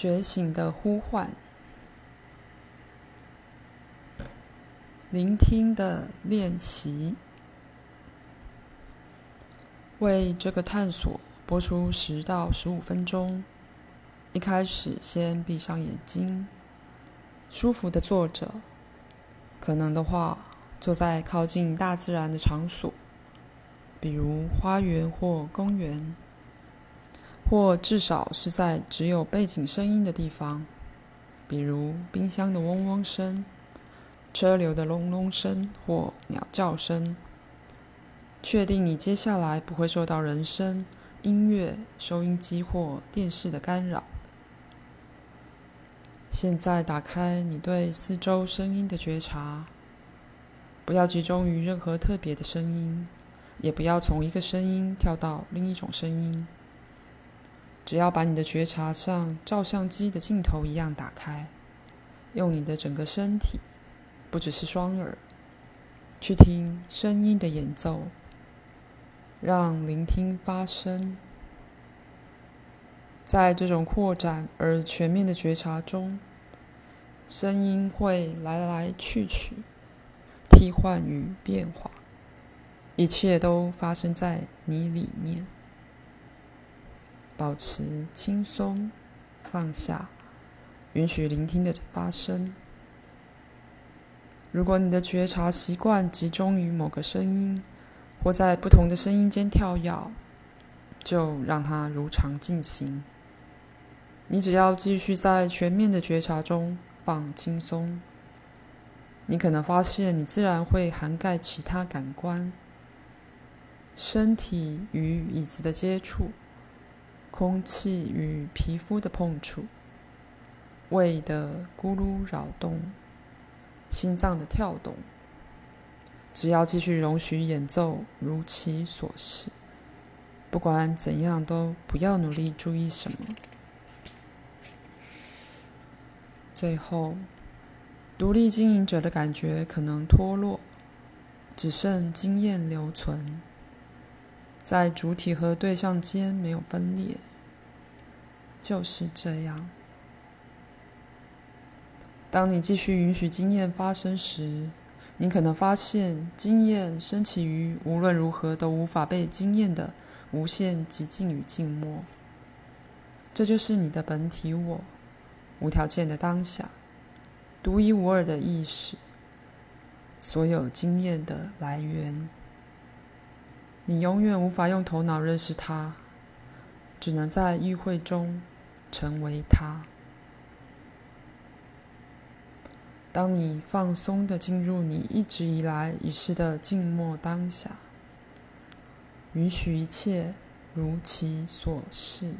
觉醒的呼唤，聆听的练习，为这个探索播出十到十五分钟。一开始，先闭上眼睛，舒服的坐着，可能的话，坐在靠近大自然的场所，比如花园或公园。或至少是在只有背景声音的地方，比如冰箱的嗡嗡声、车流的隆隆声或鸟叫声。确定你接下来不会受到人声、音乐、收音机或电视的干扰。现在打开你对四周声音的觉察，不要集中于任何特别的声音，也不要从一个声音跳到另一种声音。只要把你的觉察像照相机的镜头一样打开，用你的整个身体，不只是双耳，去听声音的演奏，让聆听发生。在这种扩展而全面的觉察中，声音会来来去去，替换与变化，一切都发生在你里面。保持轻松、放下，允许聆听的发生。如果你的觉察习惯集中于某个声音，或在不同的声音间跳跃，就让它如常进行。你只要继续在全面的觉察中放轻松，你可能发现你自然会涵盖其他感官：身体与椅子的接触。空气与皮肤的碰触，胃的咕噜扰动，心脏的跳动。只要继续容许演奏如其所是，不管怎样都不要努力注意什么。最后，独立经营者的感觉可能脱落，只剩经验留存。在主体和对象间没有分裂，就是这样。当你继续允许经验发生时，你可能发现经验升起于无论如何都无法被经验的无限寂静与静默。这就是你的本体我，无条件的当下，独一无二的意识，所有经验的来源。你永远无法用头脑认识它，只能在意会中成为它。当你放松地进入你一直以来已是的静默当下，允许一切如其所是。